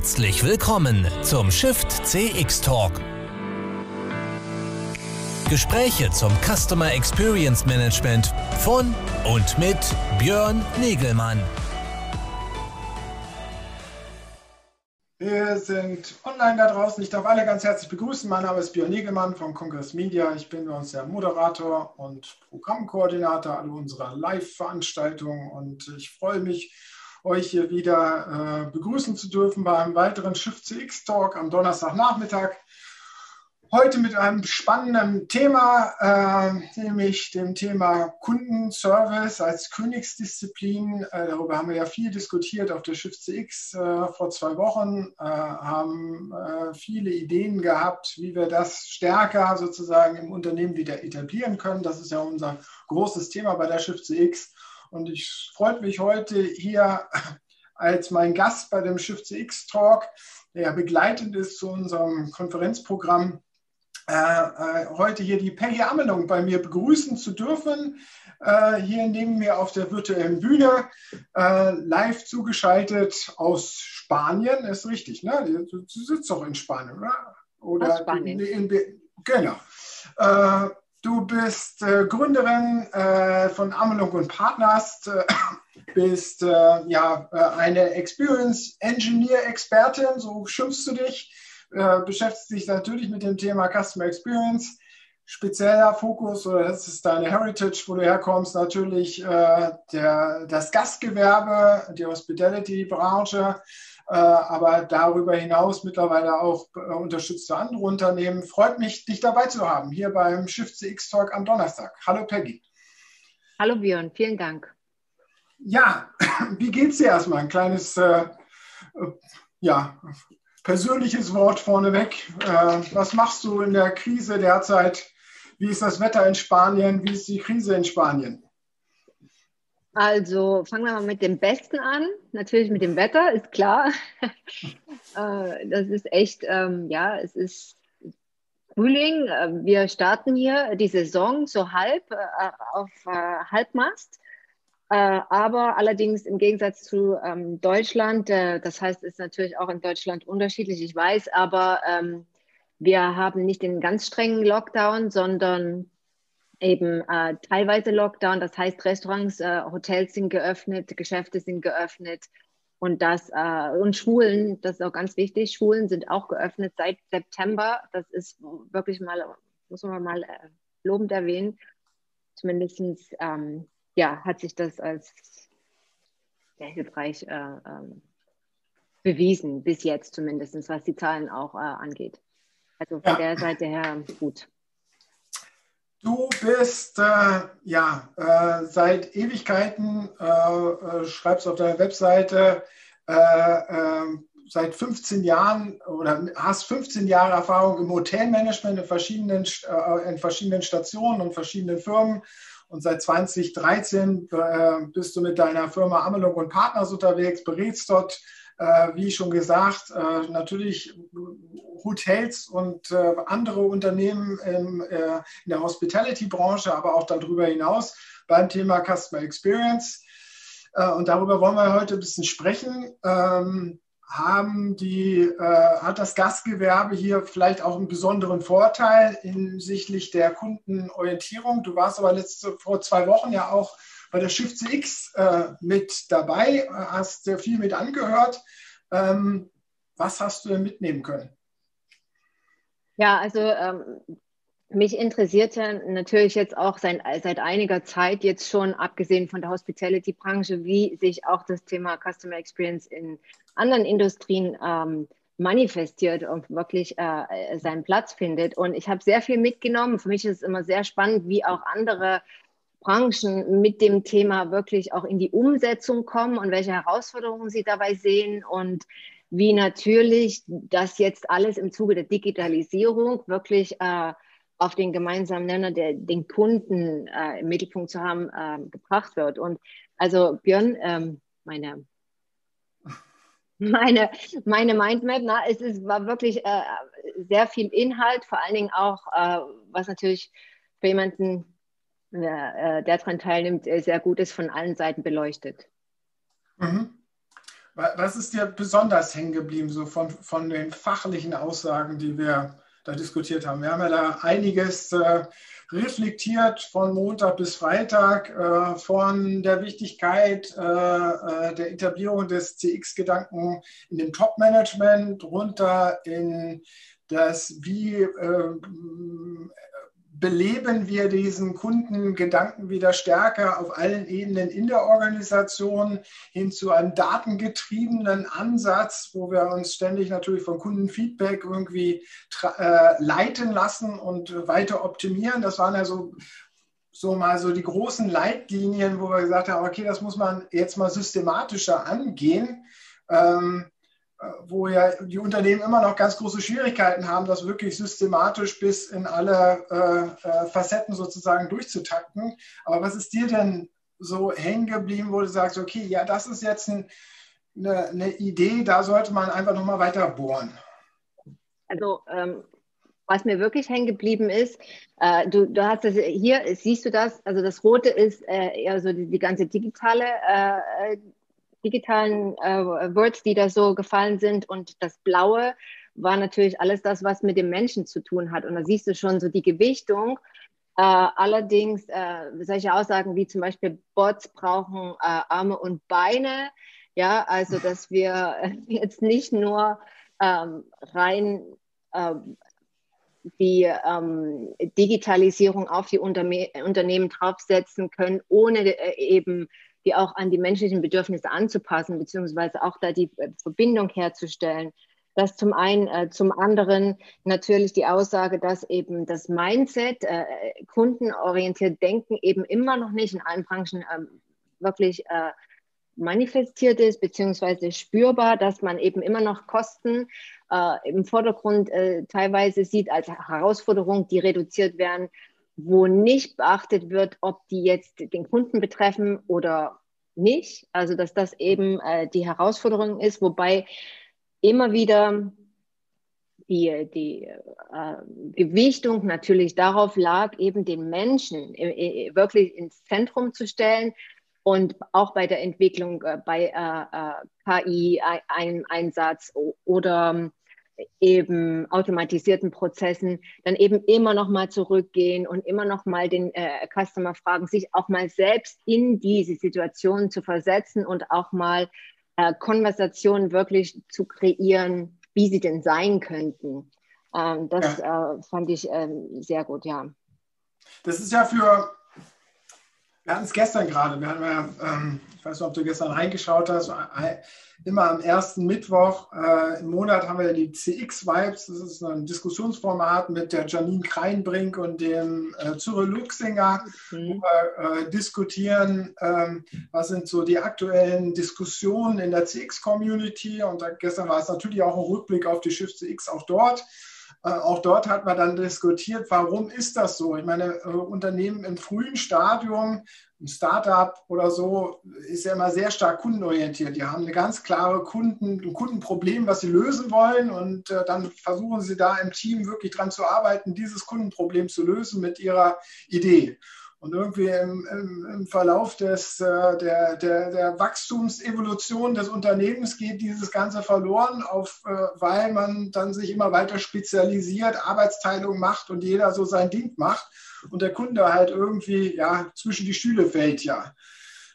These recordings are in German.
Herzlich willkommen zum Shift CX Talk. Gespräche zum Customer Experience Management von und mit Björn Negelmann. Wir sind online da draußen. Ich darf alle ganz herzlich begrüßen. Mein Name ist Björn Negelmann von Congress Media. Ich bin bei uns der Moderator und Programmkoordinator aller unserer Live-Veranstaltungen und ich freue mich, euch hier wieder äh, begrüßen zu dürfen bei einem weiteren Shift CX Talk am Donnerstagnachmittag. Heute mit einem spannenden Thema, äh, nämlich dem Thema Kundenservice als Königsdisziplin. Äh, darüber haben wir ja viel diskutiert auf der Shift CX äh, vor zwei Wochen, äh, haben äh, viele Ideen gehabt, wie wir das stärker sozusagen im Unternehmen wieder etablieren können. Das ist ja unser großes Thema bei der Shift CX. Und ich freue mich heute hier als mein Gast bei dem Shift CX Talk, der begleitend ist zu unserem Konferenzprogramm, äh, äh, heute hier die Peggy Amelung bei mir begrüßen zu dürfen. Äh, hier neben mir auf der virtuellen Bühne, äh, live zugeschaltet aus Spanien, ist richtig, ne? Du, du sitzt doch in Spanien, oder? Oder aus Spanien. In, in, genau. Du bist äh, Gründerin äh, von Amelung und Partners, äh, bist äh, ja äh, eine Experience Engineer Expertin, so schimpfst du dich, äh, beschäftigst dich natürlich mit dem Thema Customer Experience. Spezieller Fokus oder das ist deine Heritage, wo du herkommst, natürlich der, das Gastgewerbe, die Hospitality-Branche aber darüber hinaus mittlerweile auch äh, unterstützte andere Unternehmen. Freut mich, dich dabei zu haben, hier beim Shift CX Talk am Donnerstag. Hallo Peggy. Hallo Björn, vielen Dank. Ja, wie geht's dir erstmal? Ein kleines, äh, ja, persönliches Wort vorneweg. Äh, was machst du in der Krise derzeit? Wie ist das Wetter in Spanien? Wie ist die Krise in Spanien? Also fangen wir mal mit dem Besten an. Natürlich mit dem Wetter, ist klar. Äh, das ist echt, ähm, ja, es ist Frühling. Äh, wir starten hier die Saison so halb äh, auf äh, Halbmast. Äh, aber allerdings im Gegensatz zu ähm, Deutschland, äh, das heißt, es ist natürlich auch in Deutschland unterschiedlich, ich weiß, aber ähm, wir haben nicht den ganz strengen Lockdown, sondern eben äh, teilweise Lockdown. Das heißt, Restaurants, äh, Hotels sind geöffnet, Geschäfte sind geöffnet und das äh, und Schulen, das ist auch ganz wichtig. Schulen sind auch geöffnet seit September. Das ist wirklich mal, muss man mal äh, lobend erwähnen. Zumindest ähm, ja, hat sich das als sehr hilfreich äh, ähm, bewiesen, bis jetzt zumindest, was die Zahlen auch äh, angeht. Also von ja. der Seite her gut. Du bist äh, ja äh, seit Ewigkeiten, äh, äh schreibst auf deiner Webseite, äh, ähm, seit 15 Jahren oder hast 15 Jahre Erfahrung im Hotelmanagement in verschiedenen, äh, in verschiedenen Stationen und verschiedenen Firmen. Und seit 2013 bist du mit deiner Firma Amelung und Partners unterwegs, berätst dort äh, wie schon gesagt, äh, natürlich Hotels und äh, andere Unternehmen in der Hospitality-Branche, aber auch darüber hinaus beim Thema Customer Experience. und darüber wollen wir heute ein bisschen sprechen. Ähm, haben die, hat das Gastgewerbe hier vielleicht auch einen besonderen Vorteil hinsichtlich der Kundenorientierung? Du warst aber letzte, vor zwei Wochen ja auch bei der Shift CX äh, mit dabei, hast sehr viel mit angehört. Ähm, was hast du denn mitnehmen können? Ja, also ähm, mich interessiert ja natürlich jetzt auch seit, seit einiger Zeit jetzt schon, abgesehen von der Hospitality-Branche, wie sich auch das Thema Customer Experience in anderen Industrien ähm, manifestiert und wirklich äh, seinen Platz findet. Und ich habe sehr viel mitgenommen. Für mich ist es immer sehr spannend, wie auch andere Branchen mit dem Thema wirklich auch in die Umsetzung kommen und welche Herausforderungen sie dabei sehen und wie natürlich das jetzt alles im Zuge der Digitalisierung wirklich äh, auf den gemeinsamen Nenner der den Kunden äh, im Mittelpunkt zu haben äh, gebracht wird. Und also Björn, ähm, meine meine, meine Mindmap, na, es ist, war wirklich äh, sehr viel Inhalt, vor allen Dingen auch, äh, was natürlich für jemanden der, äh, der daran teilnimmt, sehr gut ist, von allen Seiten beleuchtet. Mhm. Was ist dir besonders hängen geblieben, so von, von den fachlichen Aussagen, die wir da diskutiert haben? Wir haben ja da einiges äh, reflektiert von Montag bis Freitag, äh, von der Wichtigkeit äh, äh der Etablierung des CX-Gedanken in dem Top-Management runter in das, wie äh, beleben wir diesen Kundengedanken wieder stärker auf allen Ebenen in der Organisation hin zu einem datengetriebenen Ansatz, wo wir uns ständig natürlich von Kundenfeedback irgendwie äh, leiten lassen und weiter optimieren. Das waren ja so, so mal so die großen Leitlinien, wo wir gesagt haben, okay, das muss man jetzt mal systematischer angehen. Ähm, wo ja die Unternehmen immer noch ganz große Schwierigkeiten haben, das wirklich systematisch bis in alle äh, äh, Facetten sozusagen durchzutakten. Aber was ist dir denn so hängen geblieben, wo du sagst, okay, ja, das ist jetzt ein, eine, eine, Idee, da sollte man einfach nochmal weiter bohren? Also ähm, was mir wirklich hängen geblieben ist, äh, du, du hast das hier, siehst du das, also das Rote ist äh, so die, die ganze digitale äh, digitalen äh, Words, die da so gefallen sind. Und das Blaue war natürlich alles das, was mit dem Menschen zu tun hat. Und da siehst du schon so die Gewichtung. Äh, allerdings äh, solche Aussagen wie zum Beispiel Bots brauchen äh, Arme und Beine. Ja, also dass wir jetzt nicht nur ähm, rein ähm, die ähm, Digitalisierung auf die Unterme Unternehmen draufsetzen können, ohne äh, eben die auch an die menschlichen Bedürfnisse anzupassen, beziehungsweise auch da die äh, Verbindung herzustellen. Das zum einen, äh, zum anderen natürlich die Aussage, dass eben das Mindset, äh, kundenorientiert Denken eben immer noch nicht in allen Branchen äh, wirklich äh, manifestiert ist, beziehungsweise spürbar, dass man eben immer noch Kosten äh, im Vordergrund teilweise sieht als Herausforderung, die reduziert werden wo nicht beachtet wird, ob die jetzt den Kunden betreffen oder nicht. Also dass das eben äh, die Herausforderung ist, wobei immer wieder die, die äh, Gewichtung natürlich darauf lag, eben den Menschen äh, wirklich ins Zentrum zu stellen und auch bei der Entwicklung äh, bei äh, äh, KI-Einsatz oder eben automatisierten Prozessen dann eben immer noch mal zurückgehen und immer noch mal den äh, Customer fragen, sich auch mal selbst in diese Situation zu versetzen und auch mal äh, Konversationen wirklich zu kreieren, wie sie denn sein könnten. Ähm, das ja. äh, fand ich ähm, sehr gut, ja. Das ist ja für, wir hatten es gestern gerade, wir hatten ja, ähm, ich weiß nicht, ob du gestern reingeschaut hast, immer am ersten Mittwoch äh, im Monat haben wir die CX-Vibes. Das ist ein Diskussionsformat mit der Janine Kreinbrink und dem äh, Cyril Luxinger, mhm. wo wir äh, diskutieren, ähm, was sind so die aktuellen Diskussionen in der CX-Community. Und da, gestern war es natürlich auch ein Rückblick auf die Shift CX auch dort. Äh, auch dort hat man dann diskutiert, warum ist das so? Ich meine, äh, Unternehmen im frühen Stadium, ein Startup oder so, ist ja immer sehr stark kundenorientiert. Die haben eine ganz klare Kunden, ein Kundenproblem, was sie lösen wollen und äh, dann versuchen sie da im Team wirklich dran zu arbeiten, dieses Kundenproblem zu lösen mit ihrer Idee. Und irgendwie im, im, im Verlauf des, äh, der, der, der Wachstumsevolution des Unternehmens geht dieses Ganze verloren, auf, äh, weil man dann sich immer weiter spezialisiert, Arbeitsteilung macht und jeder so sein Ding macht und der Kunde halt irgendwie ja, zwischen die Stühle fällt, ja.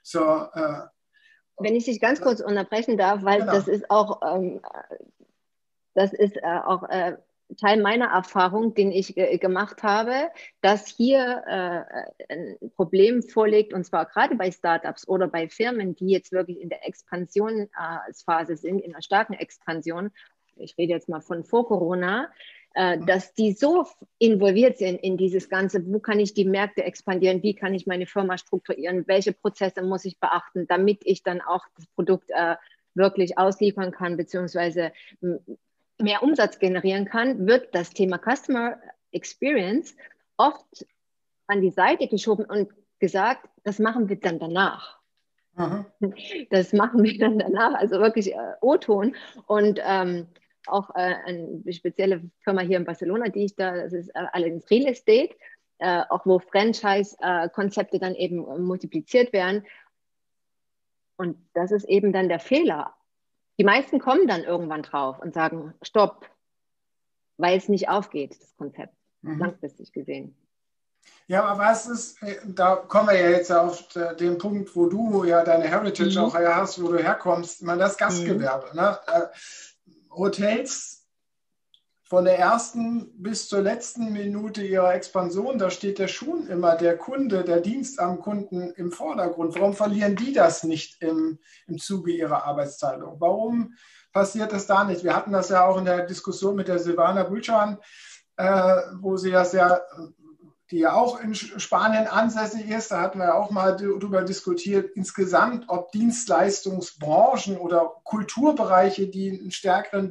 So, äh, Wenn ich dich ganz kurz unterbrechen darf, weil genau. das ist auch, ähm, das ist äh, auch äh, Teil meiner Erfahrung, den ich äh, gemacht habe, dass hier äh, ein Problem vorliegt, und zwar gerade bei Startups oder bei Firmen, die jetzt wirklich in der Expansionsphase sind, in einer starken Expansion. Ich rede jetzt mal von vor Corona, äh, mhm. dass die so involviert sind in dieses Ganze, wo kann ich die Märkte expandieren, wie kann ich meine Firma strukturieren, welche Prozesse muss ich beachten, damit ich dann auch das Produkt äh, wirklich ausliefern kann, beziehungsweise mehr Umsatz generieren kann, wird das Thema Customer Experience oft an die Seite geschoben und gesagt, das machen wir dann danach. Aha. Das machen wir dann danach, also wirklich äh, O-Ton. Und ähm, auch äh, eine spezielle Firma hier in Barcelona, die ich da, das ist äh, allerdings Real Estate, äh, auch wo Franchise-Konzepte dann eben multipliziert werden. Und das ist eben dann der Fehler die meisten kommen dann irgendwann drauf und sagen, stopp, weil es nicht aufgeht, das Konzept, mhm. langfristig gesehen. Ja, aber was ist, äh, da kommen wir ja jetzt auf den Punkt, wo du ja deine Heritage mhm. auch hast, wo du herkommst, ich meine, das Gastgewerbe. Mhm. Ne? Äh, Hotels von der ersten bis zur letzten Minute ihrer Expansion, da steht der schon immer der Kunde, der Dienst am Kunden im Vordergrund. Warum verlieren die das nicht im, im Zuge ihrer Arbeitsteilung? Warum passiert das da nicht? Wir hatten das ja auch in der Diskussion mit der Silvana Bülschan, äh, wo sie das ja die ja auch in Spanien ansässig ist. Da hatten wir auch mal darüber diskutiert, insgesamt, ob Dienstleistungsbranchen oder Kulturbereiche, die einen stärkeren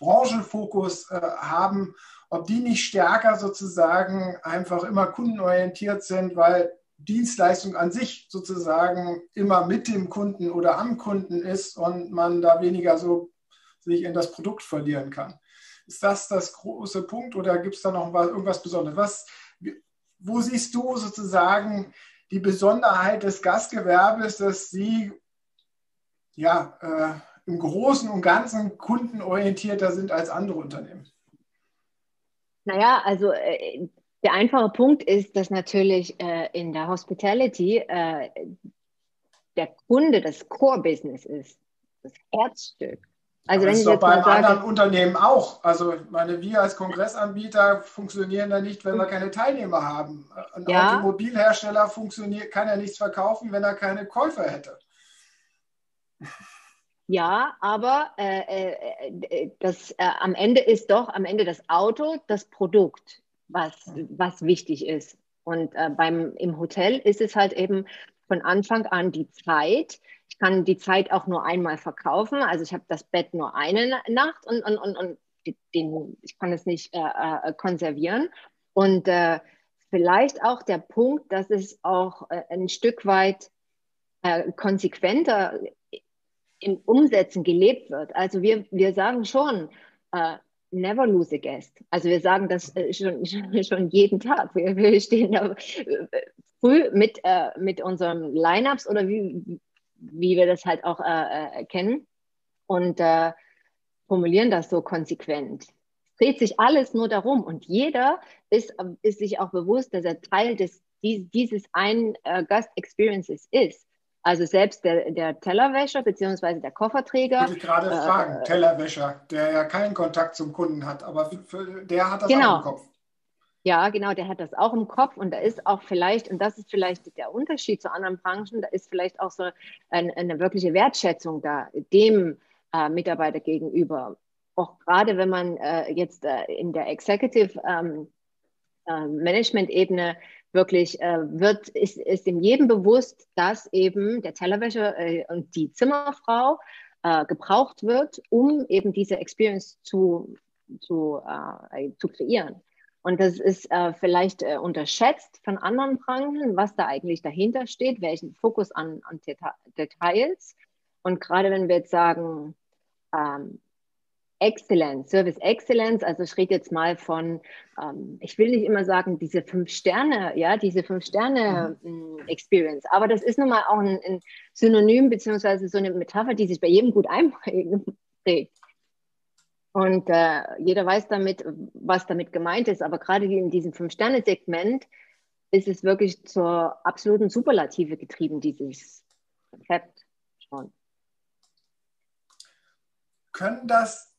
Dienstleistungsbranchenfokus äh, haben, ob die nicht stärker sozusagen einfach immer kundenorientiert sind, weil Dienstleistung an sich sozusagen immer mit dem Kunden oder am Kunden ist und man da weniger so sich in das Produkt verlieren kann. Ist das das große Punkt oder gibt es da noch irgendwas Besonderes? Was, wo siehst du sozusagen die Besonderheit des Gastgewerbes, dass sie ja, äh, im Großen und Ganzen kundenorientierter sind als andere Unternehmen? Naja, also äh, der einfache Punkt ist, dass natürlich äh, in der Hospitality äh, der Kunde das Core-Business ist, das Herzstück. Also Aber wenn das ist doch bei anderen Unternehmen auch. Also meine, wir als Kongressanbieter funktionieren ja nicht, wenn wir keine Teilnehmer haben. Ein ja. Automobilhersteller funktioniert, kann ja nichts verkaufen, wenn er keine Käufer hätte. Ja, aber äh, äh, äh das, äh, am Ende ist doch am Ende das Auto das Produkt, was, was wichtig ist. Und äh, beim, im Hotel ist es halt eben von Anfang an die Zeit, ich kann die Zeit auch nur einmal verkaufen. Also ich habe das Bett nur eine Nacht und, und, und, und den, ich kann es nicht äh, konservieren. Und vielleicht auch der Punkt, dass es auch ein Stück weit konsequenter im Umsetzen gelebt wird. Also wir, wir sagen schon, äh, never lose a guest. Also wir sagen das schon, schon jeden Tag. Wir, wir stehen da früh mit, mit unseren Lineups oder wie, wie wir das halt auch äh, äh, kennen und äh, formulieren das so konsequent. Es dreht sich alles nur darum und jeder ist, ist sich auch bewusst, dass er Teil des, dieses einen äh, Gast-Experiences ist. Also selbst der, der Tellerwäscher bzw. der Kofferträger. Würde ich gerade äh, fragen, Tellerwäscher, der ja keinen Kontakt zum Kunden hat, aber für, der hat das genau. auch im Kopf. Ja, genau, der hat das auch im Kopf und da ist auch vielleicht, und das ist vielleicht der Unterschied zu anderen Branchen, da ist vielleicht auch so eine, eine wirkliche Wertschätzung da dem äh, Mitarbeiter gegenüber. Auch gerade wenn man äh, jetzt äh, in der Executive ähm, äh, Management-Ebene wirklich äh, wird, ist, ist in jedem bewusst, dass eben der Tellerwäscher äh, und die Zimmerfrau gebraucht wird, um eben diese Experience zu, zu, zu kreieren. Und das ist äh, vielleicht äh, unterschätzt von anderen Branchen, was da eigentlich dahinter steht, welchen Fokus an, an Deta Details. Und gerade wenn wir jetzt sagen, ähm, Excellence, Service Excellence, also ich rede jetzt mal von, ähm, ich will nicht immer sagen, diese fünf Sterne, ja, diese fünf Sterne mhm. Ähm, Experience, aber das ist nun mal auch ein, ein Synonym beziehungsweise so eine Metapher, die sich bei jedem gut einprägt. Und äh, jeder weiß damit, was damit gemeint ist. Aber gerade in diesem Fünf-Sterne-Segment ist es wirklich zur absoluten Superlative getrieben, dieses Konzept schon. Können das,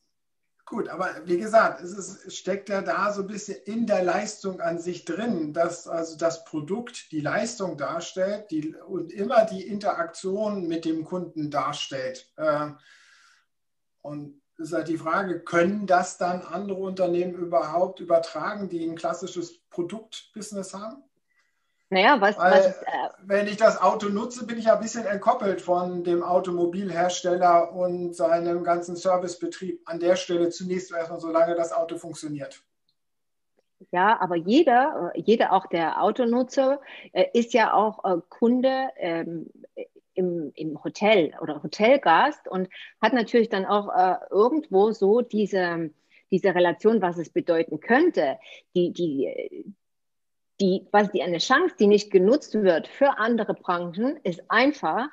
gut, aber wie gesagt, es, ist, es steckt ja da so ein bisschen in der Leistung an sich drin, dass also das Produkt die Leistung darstellt die, und immer die Interaktion mit dem Kunden darstellt. Äh, und ist halt die Frage, können das dann andere Unternehmen überhaupt übertragen, die ein klassisches Produktbusiness haben? Naja, was, Weil, was äh, wenn ich das Auto nutze, bin ich ja ein bisschen entkoppelt von dem Automobilhersteller und seinem ganzen Servicebetrieb an der Stelle zunächst erstmal, solange das Auto funktioniert. Ja, aber jeder, jeder auch der Autonutzer, äh, ist ja auch äh, Kunde ähm, im, im Hotel oder Hotelgast und hat natürlich dann auch äh, irgendwo so diese, diese Relation, was es bedeuten könnte, die, die, die, was die eine Chance, die nicht genutzt wird für andere Branchen, ist einfach,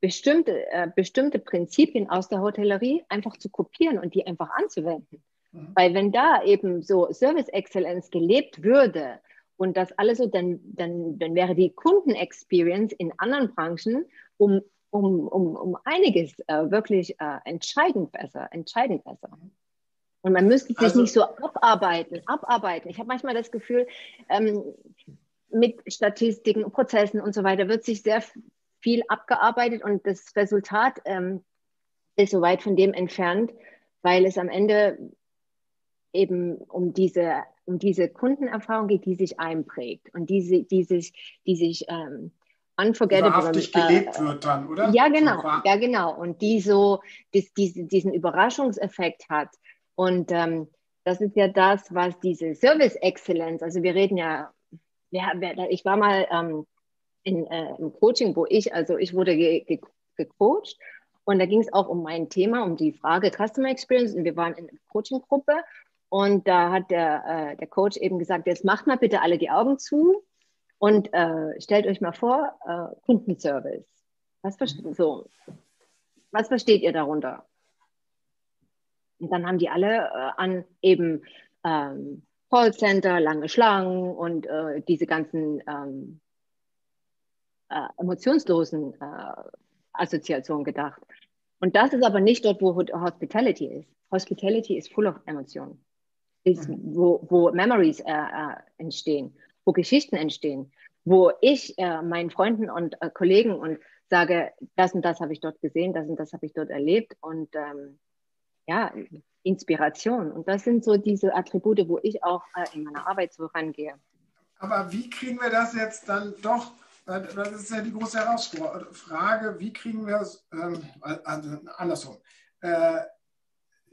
bestimmte, äh, bestimmte Prinzipien aus der Hotellerie einfach zu kopieren und die einfach anzuwenden. Mhm. Weil wenn da eben so Service Excellence gelebt würde und das alles so, dann, dann, dann wäre die Kundenexperience in anderen Branchen um, um, um, um einiges äh, wirklich äh, entscheidend besser, entscheidend besser. Und man müsste sich also, nicht so abarbeiten, abarbeiten. Ich habe manchmal das Gefühl, ähm, mit Statistiken, Prozessen und so weiter wird sich sehr viel abgearbeitet und das Resultat ähm, ist so weit von dem entfernt, weil es am Ende eben um diese, um diese Kundenerfahrung geht, die sich einprägt und die, die sich, die sich ähm, unforgettable Wahrhaftig äh, gelebt wird dann, oder? Ja, genau, ja, genau. Und die so dies, dies, diesen Überraschungseffekt hat. Und ähm, das ist ja das, was diese Service Excellence, also wir reden ja, ja ich war mal ähm, in, äh, im Coaching, wo ich, also ich wurde ge, ge, gecoacht und da ging es auch um mein Thema, um die Frage Customer Experience und wir waren in einer Coaching-Gruppe und da hat der, äh, der Coach eben gesagt, jetzt macht mal bitte alle die Augen zu und äh, stellt euch mal vor, äh, Kundenservice. Was, so, was versteht ihr darunter? Und dann haben die alle äh, an eben ähm, Callcenter, lange Schlangen und äh, diese ganzen ähm, äh, emotionslosen äh, Assoziationen gedacht. Und das ist aber nicht dort, wo Hospitality ist. Hospitality ist full of Emotionen ist, mhm. wo, wo Memories äh, äh, entstehen, wo Geschichten entstehen, wo ich meinen Freunden und Kollegen und sage, das und das habe ich dort gesehen, das und das habe ich dort erlebt und ähm, ja, Inspiration. Und das sind so diese Attribute, wo ich auch äh, in meiner Arbeit so rangehe. Aber wie kriegen wir das jetzt dann doch das ist ja die große Herausforderung. Wie kriegen wir es ähm, also andersrum? Äh,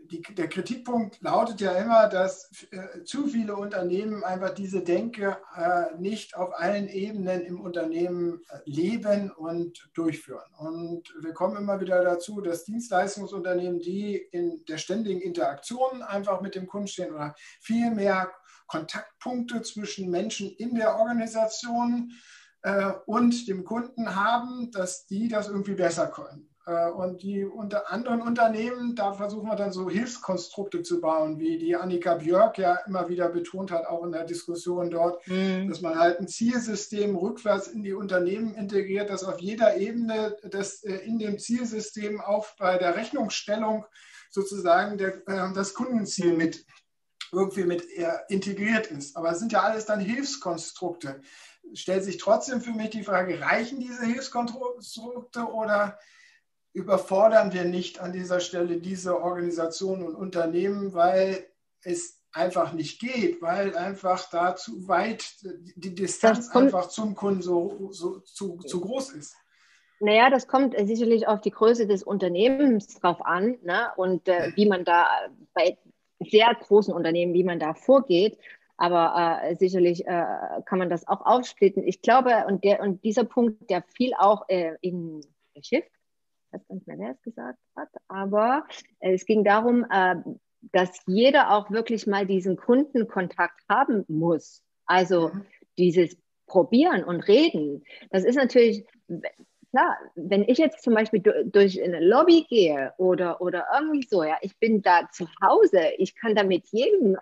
die, der Kritikpunkt lautet ja immer, dass äh, zu viele Unternehmen einfach diese Denke äh, nicht auf allen Ebenen im Unternehmen äh, leben und durchführen. Und wir kommen immer wieder dazu, dass Dienstleistungsunternehmen, die in der ständigen Interaktion einfach mit dem Kunden stehen oder viel mehr Kontaktpunkte zwischen Menschen in der Organisation äh, und dem Kunden haben, dass die das irgendwie besser können. Äh, und die unter anderen Unternehmen, da versuchen wir dann so Hilfskonstrukte zu bauen, wie die Annika Björk ja immer wieder betont hat, auch in der Diskussion dort, mhm. dass man halt ein Zielsystem rückwärts in die Unternehmen integriert, dass auf jeder Ebene das äh, in dem Zielsystem auch bei der Rechnungsstellung sozusagen der, äh, das Kundenziel mit irgendwie mit integriert ist. Aber es sind ja alles dann Hilfskonstrukte. Stellt sich trotzdem für mich die Frage, reichen diese Hilfskonstrukte oder überfordern wir nicht an dieser Stelle diese Organisationen und Unternehmen, weil es einfach nicht geht, weil einfach da zu weit die Distanz einfach zum Kunden so, so zu, zu groß ist. Naja, das kommt sicherlich auf die Größe des Unternehmens drauf an ne? und äh, wie man da bei sehr großen Unternehmen, wie man da vorgeht. Aber äh, sicherlich äh, kann man das auch aufsplitten. Ich glaube, und, der, und dieser Punkt, der fiel auch äh, in Schiff, weiß gar nicht mehr, wer es gesagt hat, aber äh, es ging darum, äh, dass jeder auch wirklich mal diesen Kundenkontakt haben muss. Also mhm. dieses Probieren und Reden. Das ist natürlich, klar, wenn ich jetzt zum Beispiel durch eine Lobby gehe oder, oder irgendwie so, ja, ich bin da zu Hause, ich kann da mit jedem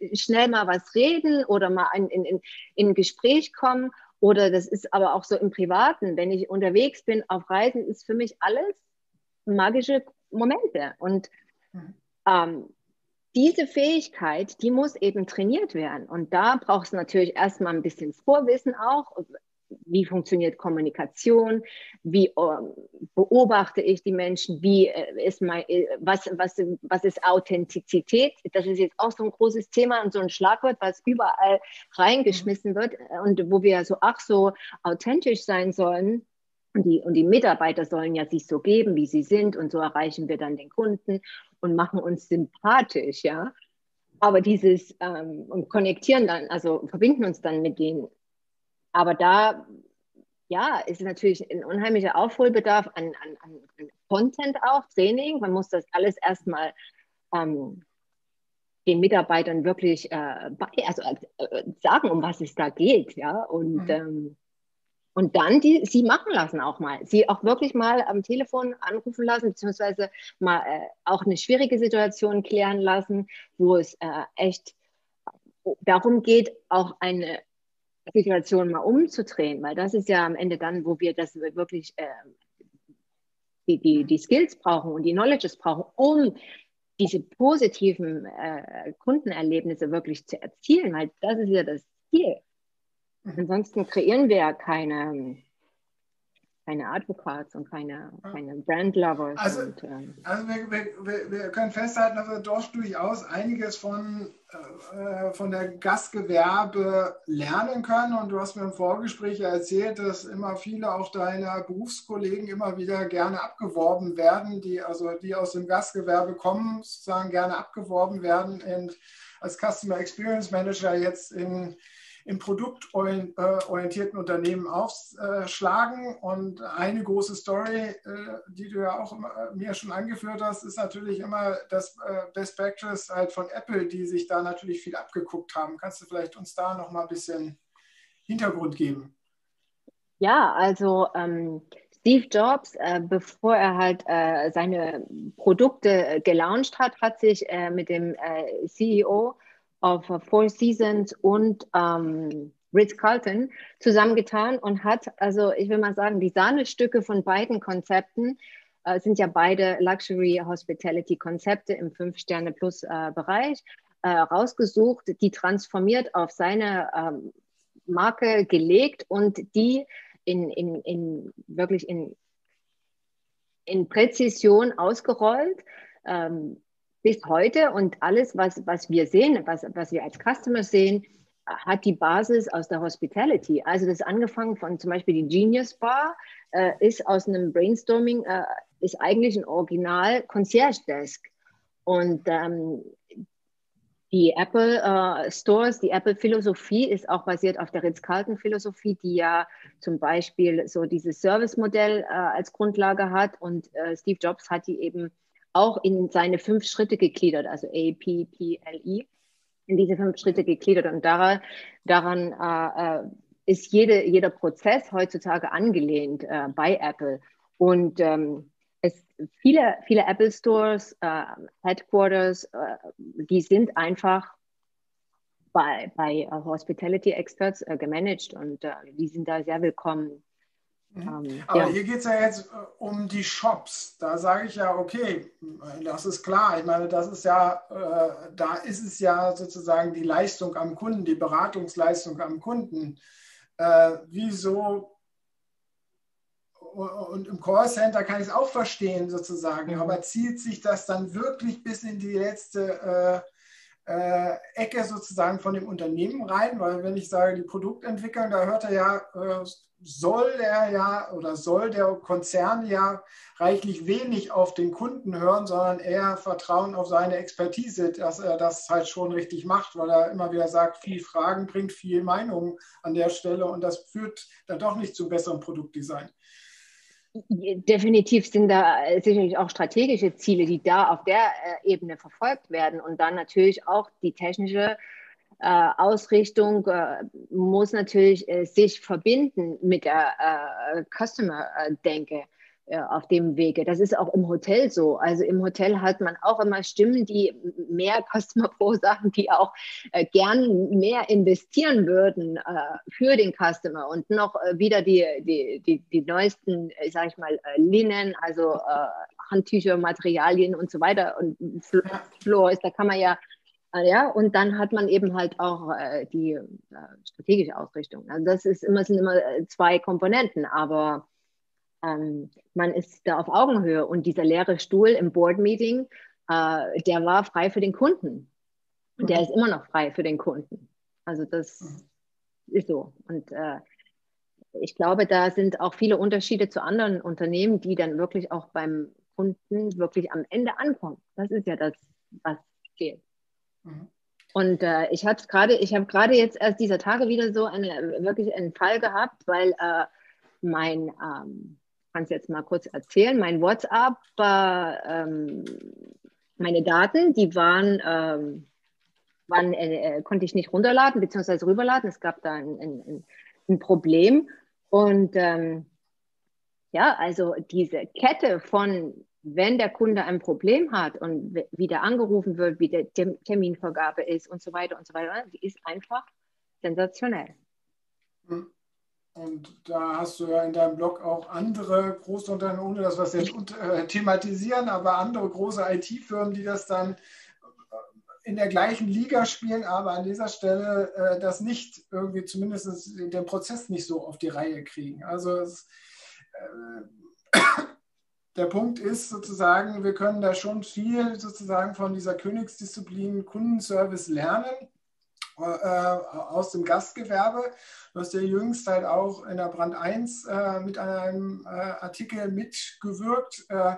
äh, schnell mal was reden oder mal in, in, in, in ein Gespräch kommen oder das ist aber auch so im Privaten, wenn ich unterwegs bin auf Reisen, ist für mich alles magische Momente. Und mhm. ähm, diese Fähigkeit, die muss eben trainiert werden. Und da brauchst du natürlich erstmal ein bisschen Vorwissen auch wie funktioniert Kommunikation, wie uh, beobachte ich die Menschen, wie uh, ist mein, uh, was, was, was ist Authentizität? Das ist jetzt auch so ein großes Thema und so ein Schlagwort, was überall reingeschmissen wird und wo wir so ach so authentisch sein sollen. Und die, und die Mitarbeiter sollen ja sich so geben, wie sie sind, und so erreichen wir dann den Kunden und machen uns sympathisch, ja. Aber dieses ähm, und konnektieren dann, also verbinden uns dann mit denen aber da ja, ist natürlich ein unheimlicher Aufholbedarf an, an, an Content auch, Training. Man muss das alles erstmal ähm, den Mitarbeitern wirklich äh, also, äh, sagen, um was es da geht, ja. Und, mhm. ähm, Und dann die, sie machen lassen auch mal. Sie auch wirklich mal am Telefon anrufen lassen, beziehungsweise mal äh, auch eine schwierige Situation klären lassen, wo es äh, echt darum geht, auch eine Situation mal umzudrehen, weil das ist ja am Ende dann, wo wir das wirklich äh, die, die, die Skills brauchen und die Knowledges brauchen, um diese positiven äh, Kundenerlebnisse wirklich zu erzielen, weil das ist ja das Ziel. Mhm. Ansonsten kreieren wir ja keine, keine Advocates und keine, keine Brand-Lovers. Also, und, ähm, also wir, wir, wir, können festhalten, dass wir doch durchaus einiges von, äh, von der Gastgewerbe lernen können. Und du hast mir im Vorgespräch erzählt, dass immer viele auch deiner Berufskollegen immer wieder gerne abgeworben werden, die also die aus dem Gastgewerbe kommen, sozusagen gerne abgeworben werden und als Customer Experience Manager jetzt in im produktorientierten Unternehmen aufschlagen. Und eine große Story, äh, die du ja auch mir schon angeführt hast, ist natürlich immer das äh, Best Practice halt von Apple, die sich da natürlich viel abgeguckt haben. Kannst du vielleicht uns da noch mal ein bisschen Hintergrund geben? Ja, also ähm, Steve Jobs, äh, bevor er halt äh, seine Produkte gelauncht hat, hat sich äh, mit dem äh, CEO auf Four Seasons und ähm, Ritz-Carlton zusammengetan und hat, also ich will mal sagen, die Sahnestücke von beiden Konzepten äh, sind ja beide Luxury Hospitality Konzepte im Fünf-Sterne-Plus-Bereich äh, äh, rausgesucht, die transformiert auf seine ähm, Marke gelegt und die in, in, in wirklich in, in Präzision ausgerollt. Ähm, bis heute und alles, was, was wir sehen, was, was wir als Customer sehen, hat die Basis aus der Hospitality. Also das angefangen von zum Beispiel die Genius Bar, äh, ist aus einem Brainstorming, äh, ist eigentlich ein Original Concierge Desk. Und ähm, die Apple äh, Stores, die Apple Philosophie ist auch basiert auf der Ritz-Carlton Philosophie, die ja zum Beispiel so dieses Service-Modell äh, als Grundlage hat. Und äh, Steve Jobs hat die eben auch in seine fünf Schritte gegliedert, also A, P, P, L, I, in diese fünf Schritte gegliedert. Und daran, daran äh, äh, ist jede, jeder Prozess heutzutage angelehnt äh, bei Apple. Und ähm, es, viele, viele Apple Stores, äh, Headquarters, äh, die sind einfach bei, bei Hospitality Experts äh, gemanagt und die sind da sehr willkommen. Mhm. Ähm, Aber ja. hier geht es ja jetzt äh, um die Shops. Da sage ich ja, okay, das ist klar. Ich meine, das ist ja, äh, da ist es ja sozusagen die Leistung am Kunden, die Beratungsleistung am Kunden. Äh, wieso und im Callcenter kann ich es auch verstehen sozusagen, mhm. aber zieht sich das dann wirklich bis in die letzte äh, äh, Ecke sozusagen von dem Unternehmen rein? Weil wenn ich sage, die Produktentwicklung, da hört er ja äh, soll er ja oder soll der Konzern ja reichlich wenig auf den Kunden hören, sondern eher vertrauen auf seine Expertise, dass er das halt schon richtig macht, weil er immer wieder sagt, viel Fragen bringt viel Meinung an der Stelle und das führt dann doch nicht zum besseren Produktdesign. Definitiv sind da sicherlich auch strategische Ziele, die da auf der äh, Ebene verfolgt werden und dann natürlich auch die technische äh, Ausrichtung äh, muss natürlich äh, sich verbinden mit der äh, Customer-Denke äh, auf dem Wege. Das ist auch im Hotel so. Also im Hotel hat man auch immer Stimmen, die mehr Customer Pro sagen, die auch äh, gern mehr investieren würden für den Customer und noch wieder die, die, die, die neuesten, sage ich mal, Linnen, also Handtücher, Materialien und so weiter und Floors, da kann man ja ja, und dann hat man eben halt auch äh, die äh, strategische Ausrichtung. Also das ist immer, sind immer äh, zwei Komponenten, aber ähm, man ist da auf Augenhöhe und dieser leere Stuhl im Board-Meeting, äh, der war frei für den Kunden. Und der mhm. ist immer noch frei für den Kunden. Also das mhm. ist so. Und äh, ich glaube, da sind auch viele Unterschiede zu anderen Unternehmen, die dann wirklich auch beim Kunden wirklich am Ende ankommen. Das ist ja das, was geht. Mhm. Und äh, ich hatte gerade, ich habe gerade jetzt erst dieser Tage wieder so eine, wirklich einen Fall gehabt, weil äh, mein, ähm, kann es jetzt mal kurz erzählen, mein WhatsApp, äh, ähm, meine Daten, die waren, ähm, waren äh, äh, konnte ich nicht runterladen bzw. rüberladen. Es gab da ein, ein, ein Problem. Und ähm, ja, also diese Kette von, wenn der Kunde ein Problem hat und wie der angerufen wird, wie der Terminvergabe ist und so weiter und so weiter, die ist einfach sensationell. Hm. Und da hast du ja in deinem Blog auch andere große Unternehmen, ohne das was jetzt äh, thematisieren, aber andere große IT-Firmen, die das dann in der gleichen Liga spielen, aber an dieser Stelle äh, das nicht irgendwie zumindest den Prozess nicht so auf die Reihe kriegen. Also es, äh, der Punkt ist sozusagen, wir können da schon viel sozusagen von dieser Königsdisziplin Kundenservice lernen äh, aus dem Gastgewerbe. Du hast ja jüngst halt auch in der Brand 1 äh, mit einem äh, Artikel mitgewirkt, äh,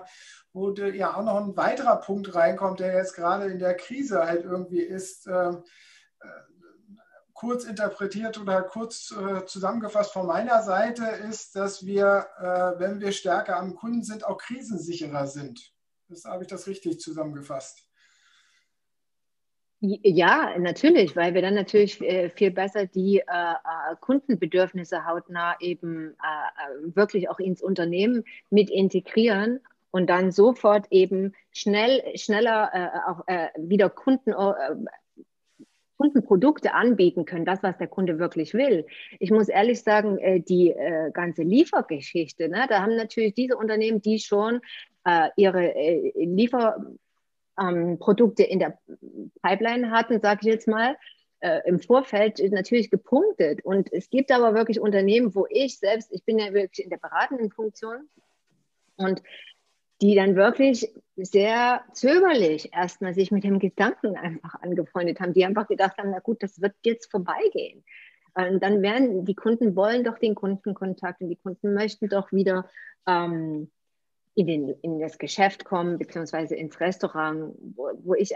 wo ja auch noch ein weiterer Punkt reinkommt, der jetzt gerade in der Krise halt irgendwie ist. Äh, äh, kurz interpretiert oder kurz zusammengefasst von meiner Seite ist, dass wir, wenn wir stärker am Kunden sind, auch krisensicherer sind. Das habe ich das richtig zusammengefasst. Ja, natürlich, weil wir dann natürlich äh, viel besser die äh, äh, Kundenbedürfnisse hautnah eben äh, wirklich auch ins Unternehmen mit integrieren und dann sofort eben schnell, schneller äh, auch äh, wieder Kunden, Kundenprodukte anbieten können, das, was der Kunde wirklich will. Ich muss ehrlich sagen, die ganze Liefergeschichte, ne, da haben natürlich diese Unternehmen, die schon ihre Liefer ähm, Produkte in der Pipeline hatten, sage ich jetzt mal, äh, im Vorfeld natürlich gepunktet. Und es gibt aber wirklich Unternehmen, wo ich selbst, ich bin ja wirklich in der beratenden Funktion und die dann wirklich sehr zögerlich erstmal sich mit dem Gedanken einfach angefreundet haben, die einfach gedacht haben, na gut, das wird jetzt vorbeigehen. Und dann werden die Kunden wollen doch den Kundenkontakt und die Kunden möchten doch wieder ähm, in, den, in das Geschäft kommen, beziehungsweise ins Restaurant, wo, wo ich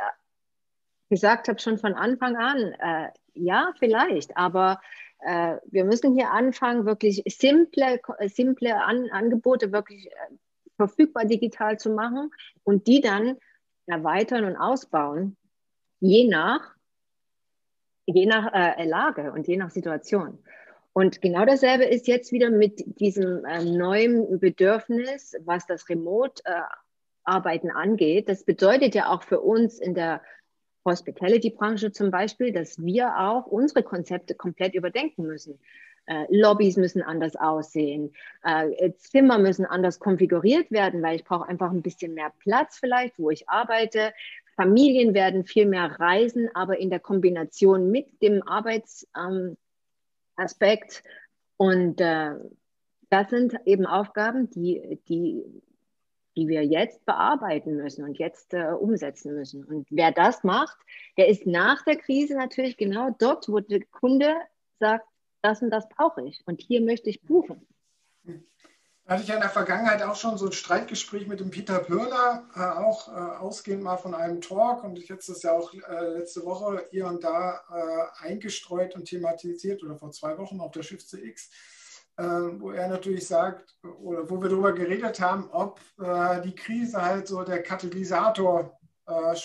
gesagt habe, schon von Anfang an, äh, ja, vielleicht, aber äh, wir müssen hier anfangen, wirklich simple, simple An Angebote wirklich äh, verfügbar digital zu machen und die dann erweitern und ausbauen, je nach, je nach äh, Lage und je nach Situation. Und genau dasselbe ist jetzt wieder mit diesem äh, neuen Bedürfnis, was das Remote-Arbeiten äh, angeht. Das bedeutet ja auch für uns in der Hospitality-Branche zum Beispiel, dass wir auch unsere Konzepte komplett überdenken müssen. Äh, Lobbys müssen anders aussehen, äh, Zimmer müssen anders konfiguriert werden, weil ich brauche einfach ein bisschen mehr Platz vielleicht, wo ich arbeite. Familien werden viel mehr reisen, aber in der Kombination mit dem Arbeits ähm, Aspekt. Und äh, das sind eben Aufgaben, die, die, die wir jetzt bearbeiten müssen und jetzt umsetzen müssen. Und wer das macht, der ist nach der Krise natürlich genau dort, wo der Kunde sagt, das und das brauche ich und hier möchte ich buchen. Da hatte ich ja in der Vergangenheit auch schon so ein Streitgespräch mit dem Peter Pörner, äh, auch äh, ausgehend mal von einem Talk. Und ich jetzt das ja auch äh, letzte Woche hier und da äh, eingestreut und thematisiert oder vor zwei Wochen auf der Schiff CX, äh, wo er natürlich sagt, oder wo wir darüber geredet haben, ob äh, die Krise halt so der Katalysator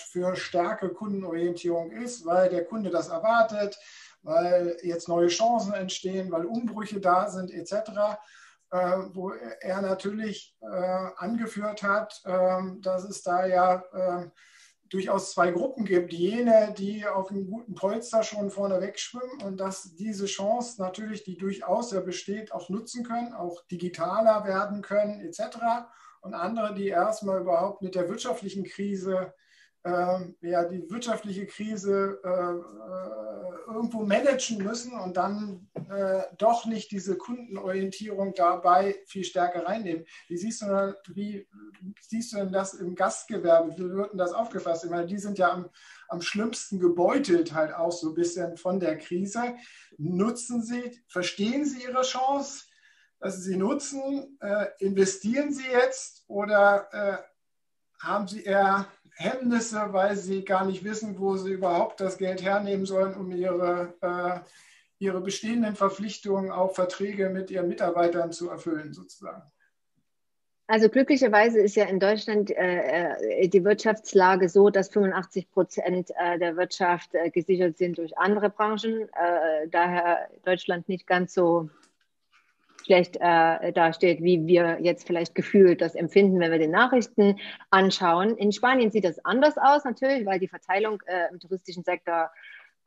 für starke Kundenorientierung ist, weil der Kunde das erwartet, weil jetzt neue Chancen entstehen, weil Umbrüche da sind, etc. Äh, wo er natürlich äh, angeführt hat, ähm, dass es da ja äh, durchaus zwei Gruppen gibt. Jene, die auf einem guten Polster schon vorne wegschwimmen und dass diese Chance natürlich, die durchaus ja besteht, auch nutzen können, auch digitaler werden können etc. Und andere, die erstmal überhaupt mit der wirtschaftlichen Krise ähm, ja, die wirtschaftliche Krise äh, äh, irgendwo managen müssen und dann äh, doch nicht diese Kundenorientierung dabei viel stärker reinnehmen. Wie siehst du, wie siehst du denn das im Gastgewerbe? Wie wird denn das aufgefasst? Ich meine, die sind ja am, am schlimmsten gebeutelt halt auch so ein bisschen von der Krise. Nutzen sie, verstehen sie ihre Chance, dass sie nutzen? Investieren sie jetzt oder haben sie eher Hemmnisse, weil sie gar nicht wissen, wo sie überhaupt das Geld hernehmen sollen, um ihre, äh, ihre bestehenden Verpflichtungen, auch Verträge mit ihren Mitarbeitern zu erfüllen, sozusagen. Also glücklicherweise ist ja in Deutschland äh, äh die Wirtschaftslage so, dass 85 Prozent äh, der Wirtschaft äh, gesichert sind durch andere Branchen. Äh, daher Deutschland nicht ganz so schlecht äh, dasteht, wie wir jetzt vielleicht gefühlt das empfinden, wenn wir die Nachrichten anschauen. In Spanien sieht das anders aus natürlich, weil die Verteilung äh, im touristischen Sektor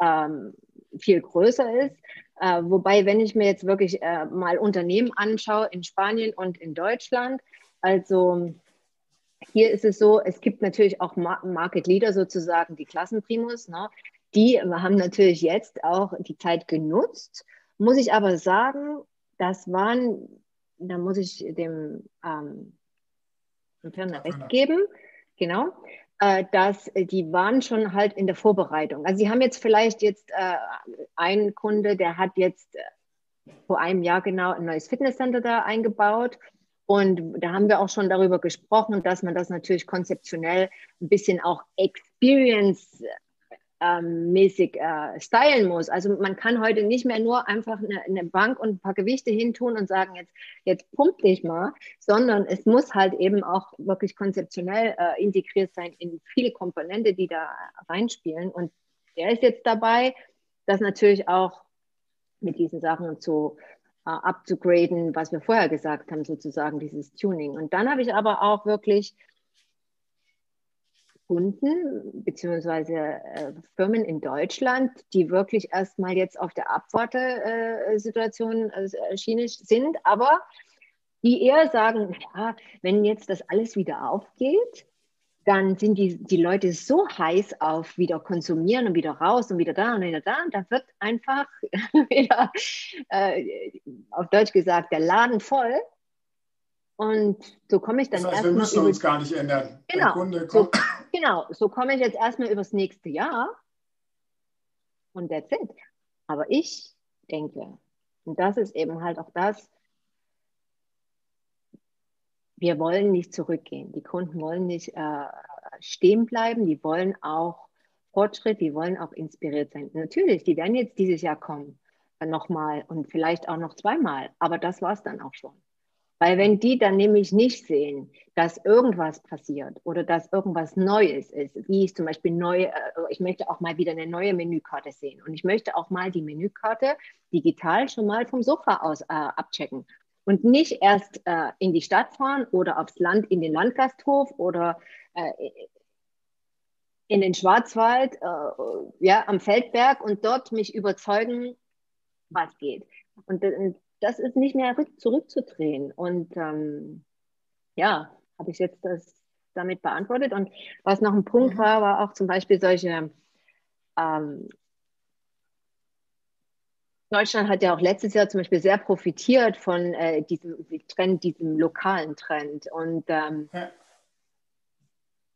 ähm, viel größer ist. Äh, wobei, wenn ich mir jetzt wirklich äh, mal Unternehmen anschaue in Spanien und in Deutschland, also hier ist es so, es gibt natürlich auch Market Leader sozusagen, die Klassenprimus, ne? die haben natürlich jetzt auch die Zeit genutzt. Muss ich aber sagen, das waren, da muss ich dem ähm, Firma recht geben, genau, äh, dass die waren schon halt in der Vorbereitung. Also sie haben jetzt vielleicht jetzt äh, einen Kunde, der hat jetzt äh, vor einem Jahr genau ein neues Fitnesscenter da eingebaut. Und da haben wir auch schon darüber gesprochen, dass man das natürlich konzeptionell ein bisschen auch Experience ähm, mäßig äh, stylen muss. Also man kann heute nicht mehr nur einfach eine, eine, Bank und ein paar Gewichte hintun und sagen, jetzt, jetzt pump dich mal, sondern es muss halt eben auch wirklich konzeptionell äh, integriert sein in viele Komponente, die da reinspielen. Und der ist jetzt dabei, das natürlich auch mit diesen Sachen zu äh, abzugraden, was wir vorher gesagt haben, sozusagen dieses Tuning. Und dann habe ich aber auch wirklich Kunden beziehungsweise äh, Firmen in Deutschland, die wirklich erstmal jetzt auf der Abwartesituation äh, Schiene sind, aber die eher sagen, ja, wenn jetzt das alles wieder aufgeht, dann sind die, die Leute so heiß auf wieder konsumieren und wieder raus und wieder da und wieder da. Und da wird einfach wieder, äh, auf Deutsch gesagt, der Laden voll. Und so komme ich dann das heißt, wir müssen uns gar nicht ändern. Genau. So, genau, so komme ich jetzt erstmal übers nächste Jahr und that's it. Aber ich denke, und das ist eben halt auch das, wir wollen nicht zurückgehen. Die Kunden wollen nicht äh, stehen bleiben, die wollen auch Fortschritt, die wollen auch inspiriert sein. Natürlich, die werden jetzt dieses Jahr kommen, äh, nochmal und vielleicht auch noch zweimal, aber das war es dann auch schon. Weil wenn die dann nämlich nicht sehen, dass irgendwas passiert oder dass irgendwas Neues ist, wie ich zum Beispiel neu, äh, ich möchte auch mal wieder eine neue Menükarte sehen und ich möchte auch mal die Menükarte digital schon mal vom Sofa aus äh, abchecken und nicht erst äh, in die Stadt fahren oder aufs Land in den Landgasthof oder äh, in den Schwarzwald, äh, ja, am Feldberg und dort mich überzeugen, was geht. Und, und das ist nicht mehr zurückzudrehen. Und ähm, ja, habe ich jetzt das damit beantwortet. Und was noch ein Punkt mhm. war, war auch zum Beispiel solche, ähm, Deutschland hat ja auch letztes Jahr zum Beispiel sehr profitiert von äh, diesem Trend, diesem lokalen Trend. Und ähm, ja.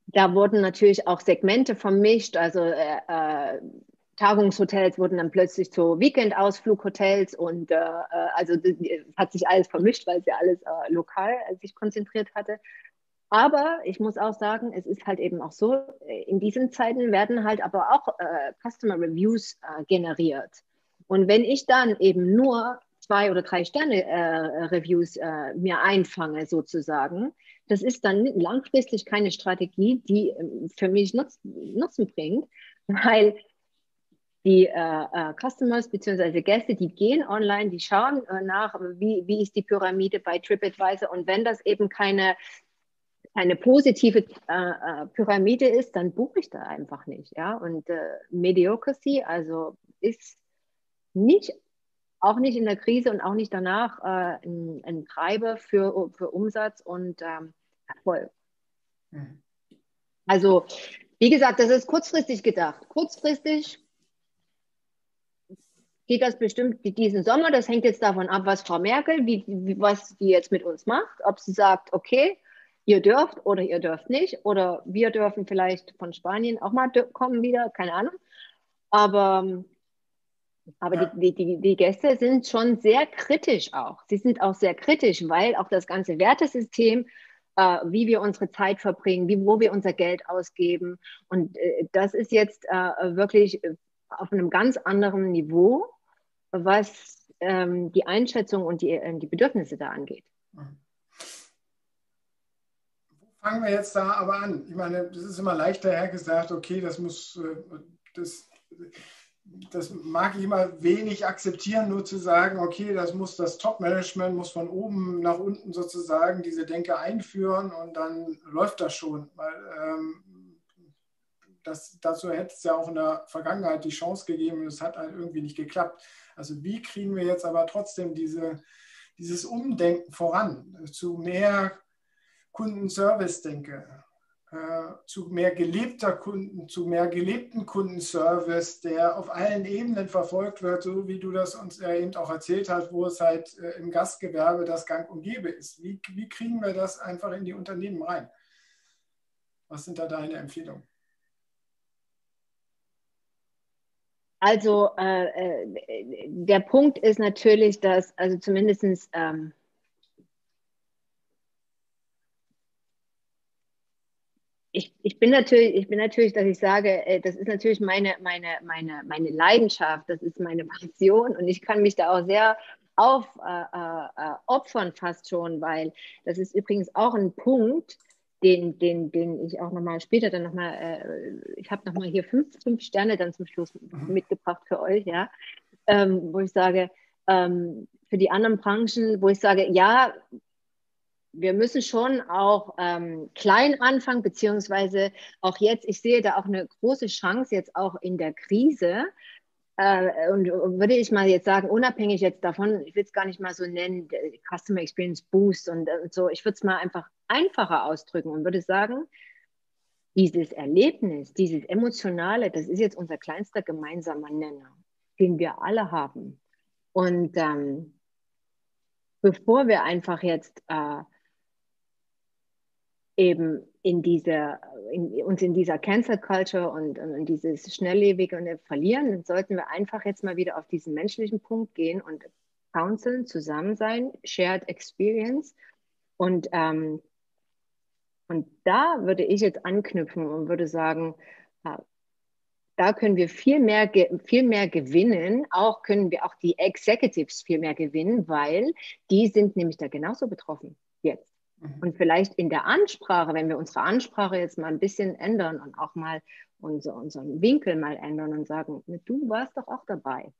da wurden natürlich auch Segmente vermischt, also äh, äh, Tagungshotels wurden dann plötzlich zu Weekend-Ausflughotels und äh, äh also hat sich alles vermischt, weil es ja alles äh, lokal äh, sich konzentriert hatte. Aber ich muss auch sagen, es ist halt eben auch so, äh, in diesen Zeiten werden halt aber auch äh, Customer Reviews generiert. Und wenn ich dann eben nur zwei oder drei Sterne Reviews mir einfange sozusagen, das ist dann langfristig keine Strategie, die ähm, für mich Nutz, Nutzen bringt, weil die äh, äh, Customers bzw. Gäste, die gehen online, die schauen äh, nach, wie, wie ist die Pyramide bei TripAdvisor und wenn das eben keine, keine positive äh, äh Pyramide ist, dann buche ich da einfach nicht. Ja? Und äh, Mediocrity, also ist nicht, auch nicht in der Krise und auch nicht danach ein, ein, Treiber für, für Umsatz und ähm, Erfolg. Mhm. Also, wie gesagt, das ist kurzfristig gedacht. Kurzfristig geht das bestimmt diesen Sommer. Das hängt jetzt davon ab, was Frau Merkel, wie, wie, was die jetzt mit uns macht. Ob sie sagt, okay, ihr dürft oder ihr dürft nicht. Oder wir dürfen vielleicht von Spanien auch mal kommen wieder, keine Ahnung. Aber, aber ja. die, die, die Gäste sind schon sehr kritisch auch. Sie sind auch sehr kritisch, weil auch das ganze Wertesystem äh, wie wir unsere Zeit verbringen, wie, wo wir unser Geld ausgeben. Und äh, das ist jetzt äh, wirklich auf einem ganz anderen Niveau was ähm, die Einschätzung und die, äh, die Bedürfnisse da angeht. Wo fangen wir jetzt da aber an? Ich meine, das ist immer leichter hergesagt, okay, das muss, äh, das, das mag ich immer wenig akzeptieren, nur zu sagen, okay, das muss das Top-Management, muss von oben nach unten sozusagen diese Denke einführen und dann läuft das schon. Weil ähm, das, dazu hätte es ja auch in der Vergangenheit die Chance gegeben und es hat halt irgendwie nicht geklappt. Also wie kriegen wir jetzt aber trotzdem diese, dieses Umdenken voran zu mehr Kundenservice-Denke? Äh, zu mehr gelebter Kunden, zu mehr gelebten Kundenservice, der auf allen Ebenen verfolgt wird, so wie du das uns ja eben auch erzählt hast, wo es halt äh, im Gastgewerbe das Gang und Gäbe ist. Wie, wie kriegen wir das einfach in die Unternehmen rein? Was sind da deine Empfehlungen? Also äh, äh der Punkt ist natürlich, dass also zumindest ähm, ich, ich, bin natürlich, ich bin natürlich, dass ich sage, äh, das ist natürlich meine, meine, meine, meine Leidenschaft, das ist meine Passion und ich kann mich da auch sehr aufopfern äh, äh, fast schon, weil das ist übrigens auch ein Punkt, den, den, den ich auch nochmal später dann nochmal, äh, ich habe nochmal hier fünf, fünf Sterne dann zum Schluss mhm. mitgebracht für euch, ja, ähm, wo ich sage, ähm, für die anderen Branchen, wo ich sage, ja, wir müssen schon auch ähm, klein anfangen, beziehungsweise auch jetzt, ich sehe da auch eine große Chance jetzt auch in der Krise. Äh, und würde ich mal jetzt sagen, unabhängig jetzt davon, ich will es gar nicht mal so nennen, Customer Experience Boost und, und so, ich würde es mal einfach einfacher ausdrücken und würde sagen, dieses Erlebnis, dieses Emotionale, das ist jetzt unser kleinster gemeinsamer Nenner, den wir alle haben. Und ähm, bevor wir einfach jetzt äh, eben in diese, in, uns in dieser Cancel Culture und, und in dieses Schnelllebige und verlieren, dann sollten wir einfach jetzt mal wieder auf diesen menschlichen Punkt gehen und counseln, zusammen sein, Shared Experience. Und, ähm, und da würde ich jetzt anknüpfen und würde sagen, da können wir viel mehr, viel mehr gewinnen. Auch können wir auch die Executives viel mehr gewinnen, weil die sind nämlich da genauso betroffen jetzt. Mhm. Und vielleicht in der Ansprache, wenn wir unsere Ansprache jetzt mal ein bisschen ändern und auch mal unser, unseren Winkel mal ändern und sagen, du warst doch auch dabei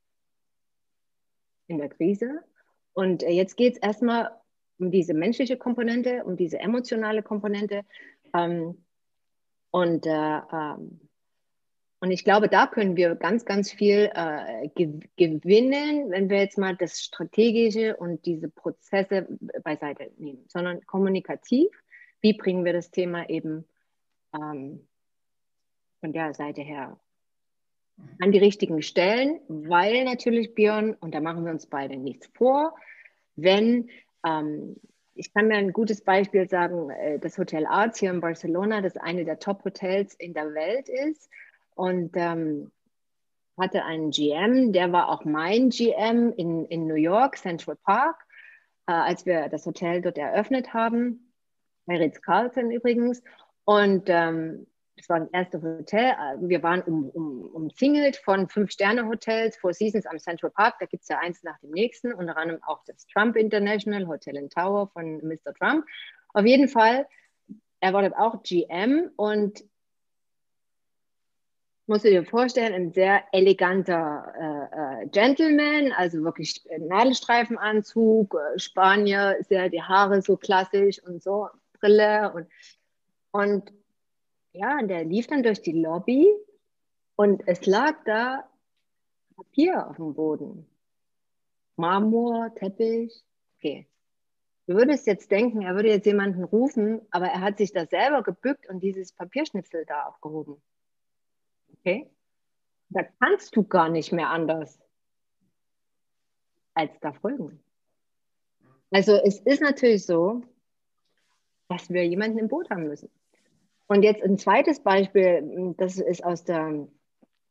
in der Krise. Und äh, jetzt geht es erstmal um diese menschliche Komponente, um diese emotionale Komponente. Ähm, und äh, ähm, und ich glaube, da können wir ganz, ganz viel äh, gewinnen, wenn wir jetzt mal das Strategische und diese Prozesse beiseite nehmen, sondern kommunikativ. Wie bringen wir das Thema eben ähm, von der Seite her an die richtigen Stellen? Weil natürlich, Björn, und da machen wir uns beide nichts vor, wenn ähm, ich kann mir ein gutes Beispiel sagen, äh, das Hotel Arts hier in Barcelona, das eine der Top-Hotels in der Welt ist und ähm, hatte einen GM, der war auch mein GM in, in New York, Central Park, äh, als wir das Hotel dort eröffnet haben, bei Ritz-Carlton übrigens. Und ähm, das war das erste Hotel. Wir waren um, um, umzingelt von Fünf-Sterne-Hotels, Four Seasons am Central Park. Da gibt es ja eins nach dem nächsten, unter anderem auch das Trump International Hotel in Tower von Mr. Trump. Auf jeden Fall, er war dort auch GM und musst du dir vorstellen, ein sehr eleganter äh, äh, Gentleman, also wirklich Nadelstreifenanzug, äh, Spanier, sehr die Haare so klassisch und so, Brille und, und ja, der lief dann durch die Lobby und es lag da Papier auf dem Boden. Marmor, Teppich, okay. Du würdest jetzt denken, er würde jetzt jemanden rufen, aber er hat sich da selber gebückt und dieses Papierschnipsel da aufgehoben. Okay? Da kannst du gar nicht mehr anders als da folgen. Also es ist natürlich so, dass wir jemanden im Boot haben müssen. Und jetzt ein zweites Beispiel, das ist aus der,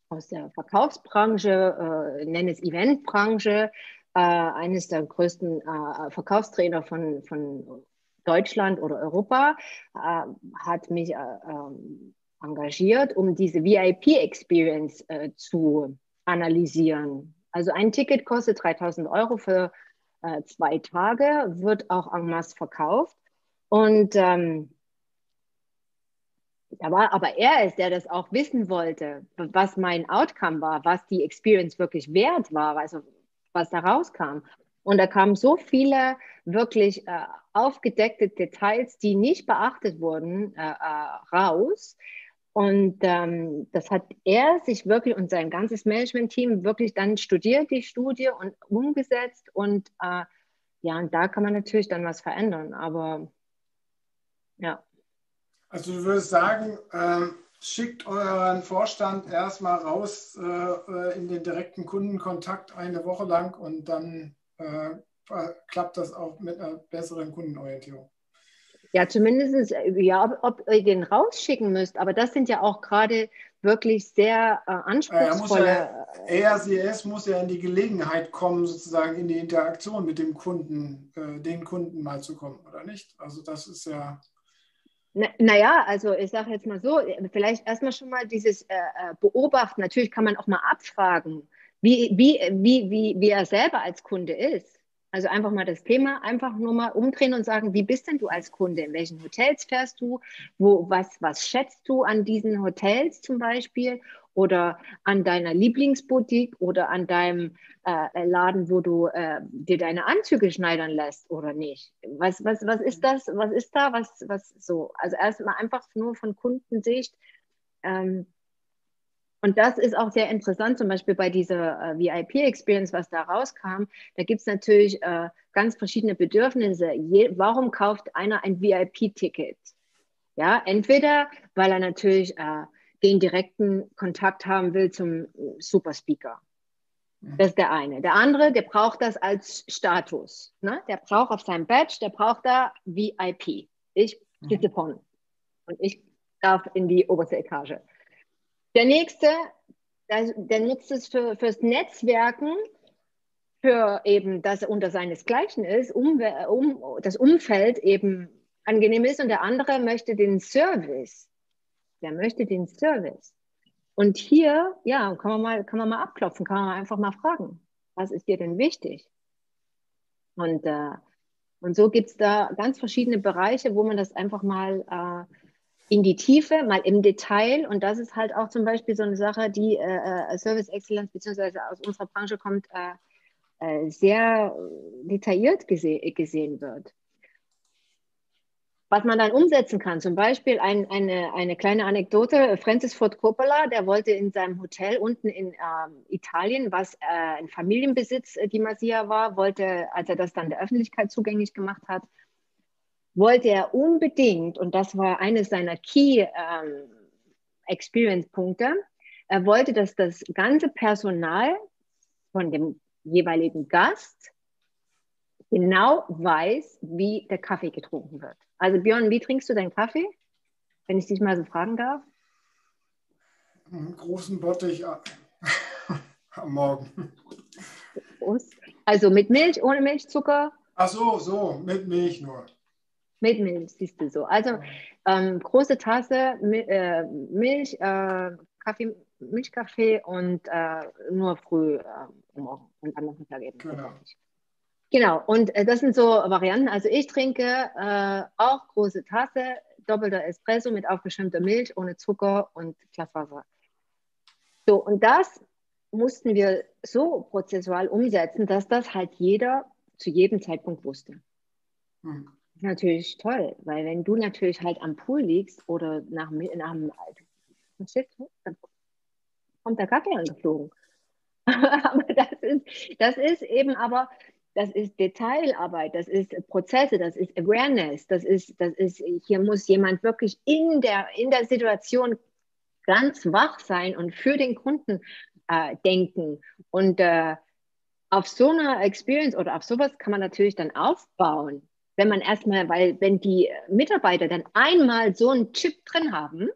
aus der Verkaufsbranche, äh, nenne es Eventbranche, äh, eines der größten äh, Verkaufstrainer von, von Deutschland oder Europa, äh, hat mich äh, ähm, engagiert, um diese VIP-Experience äh, zu analysieren. Also ein Ticket kostet 3000 Euro für zwei Tage, wird auch en masse verkauft. Und ähm, Da war aber er ist, der das auch wissen wollte, was mein Outcome war, was die Experience wirklich wert war, also was da rauskam. Und da kamen so viele wirklich äh, aufgedeckte Details, die nicht beachtet wurden, äh, äh, raus. Und ähm, das hat er sich wirklich und sein ganzes Management-Team wirklich dann studiert, die Studie und umgesetzt. Und äh, ja, und da kann man natürlich dann was verändern. Aber ja. Also du würdest sagen, äh, schickt euren Vorstand erstmal raus äh, in den direkten Kundenkontakt eine Woche lang und dann äh, klappt das auch mit einer besseren Kundenorientierung. Ja, zumindest, ja, ob, ob, ihr den rausschicken müsst, aber das sind ja auch gerade wirklich sehr äh, anspruchsvolle. Ja, ERCS muss ja in die Gelegenheit kommen, sozusagen in die Interaktion mit dem Kunden, äh, den Kunden mal zu kommen, oder nicht? Also das ist ja. Naja, also ich sage jetzt mal so, vielleicht erstmal schon mal dieses äh, äh, Beobachten. Natürlich kann man auch mal abfragen wie, wie, wie, wie, wie er selber als Kunde ist. Also einfach mal das Thema einfach nur mal umdrehen und sagen, wie bist denn du als Kunde? In welchen Hotels fährst du? Wo, was, was schätzt du an diesen Hotels zum Beispiel? Oder an deiner Lieblingsboutique oder an deinem äh, Laden, wo du äh, dir deine Anzüge schneidern lässt oder nicht? Was, was, was ist das? Was ist da? Was, was so? Also erstmal einfach nur von Kundensicht. Ähm, und das ist auch sehr interessant, zum Beispiel bei dieser äh, VIP-Experience, was da rauskam. Da gibt es natürlich äh, ganz verschiedene Bedürfnisse. Je, warum kauft einer ein VIP-Ticket? Ja, entweder weil er natürlich äh, den direkten Kontakt haben will zum Superspeaker. Mhm. Das ist der eine. Der andere, der braucht das als Status. Ne? Der braucht auf seinem Badge, der braucht da VIP. Ich sitze mhm. vorne und ich darf in die oberste Etage. Der nächste, der, der nutzt es für, fürs Netzwerken, für eben, dass er unter seinesgleichen ist, um, um, das Umfeld eben angenehm ist und der andere möchte den Service. Der möchte den Service. Und hier, ja, kann man mal, kann man mal abklopfen, kann man einfach mal fragen, was ist dir denn wichtig? Und, äh, und so gibt es da ganz verschiedene Bereiche, wo man das einfach mal äh, in die Tiefe, mal im Detail. Und das ist halt auch zum Beispiel so eine Sache, die äh, äh Service Excellence beziehungsweise aus unserer Branche kommt, äh, äh, sehr detailliert gese gesehen wird. Was man dann umsetzen kann, zum Beispiel ein, eine, eine kleine Anekdote, Francis Ford Coppola, der wollte in seinem Hotel unten in ähm, Italien, was äh, ein Familienbesitz, äh, die Masia war, wollte, als er das dann der Öffentlichkeit zugänglich gemacht hat, wollte er unbedingt, und das war eines seiner Key ähm, er wollte, dass das ganze Personal von dem jeweiligen Gast genau weiß, wie der Kaffee getrunken wird. Also Björn, wie trinkst du deinen Kaffee? Wenn ich dich mal so fragen darf. Einen großen Bottich am Morgen. Also mit Milch, ohne Milchzucker? Ach so, so, mit Milch nur. Mit Milch, siehst du so. Also ähm, große Tasse äh, Milch, äh, Kaffee, Milchkaffee und äh, nur früh äh, morgen und am Nachmittag eben. Genau. Genau, und äh, das sind so Varianten. Also ich trinke äh, auch große Tasse, doppelter Espresso mit aufgeschäumter Milch, ohne Zucker und Glaswasser. So, und das mussten wir so prozessual umsetzen, dass das halt jeder zu jedem Zeitpunkt wusste. Hm natürlich toll, weil wenn du natürlich halt am Pool liegst oder nach, nach dem dann kommt der Kaffee angeflogen. aber das ist, das ist eben aber, das ist Detailarbeit, das ist Prozesse, das ist Awareness, das ist, das ist, hier muss jemand wirklich in der, in der Situation ganz wach sein und für den Kunden äh, denken. Und äh, auf so einer Experience oder auf sowas kann man natürlich dann aufbauen wenn man erstmal, weil wenn die Mitarbeiter dann einmal so einen Chip drin haben,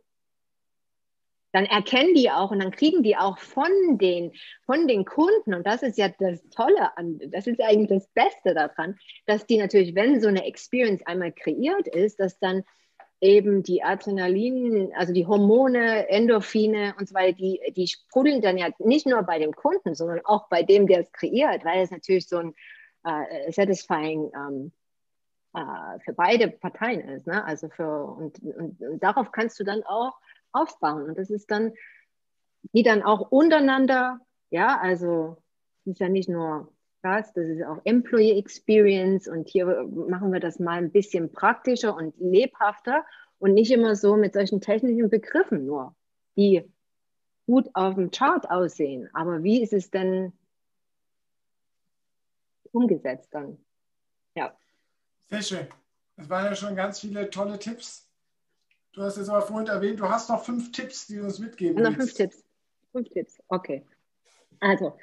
dann erkennen die auch und dann kriegen die auch von den, von den Kunden, und das ist ja das Tolle an, das ist eigentlich das Beste daran, dass die natürlich, wenn so eine Experience einmal kreiert ist, dass dann eben die Adrenalin, also die Hormone, Endorphine und so weiter, die, die sprudeln dann ja nicht nur bei dem Kunden, sondern auch bei dem, der es kreiert, weil es natürlich so ein äh, satisfying ähm, äh, für beide Parteien ist. Ne? Also für, und, und, und, darauf kannst du dann auch aufbauen. Und das ist dann, die dann auch untereinander, ja, also es ist ja nicht nur das, das ist auch Employee Experience und hier machen wir das mal ein bisschen praktischer und lebhafter und nicht immer so mit solchen technischen Begriffen nur, die gut auf dem Chart aussehen. Aber wie ist es denn umgesetzt dann? Ja. Sehr schön. Das waren ja schon ganz viele tolle Tipps. Du hast jetzt aber vorhin erwähnt, du hast noch fünf Tipps, die du uns mitgeben Noch fünf Tipps. Fünf Tipps, okay. Also,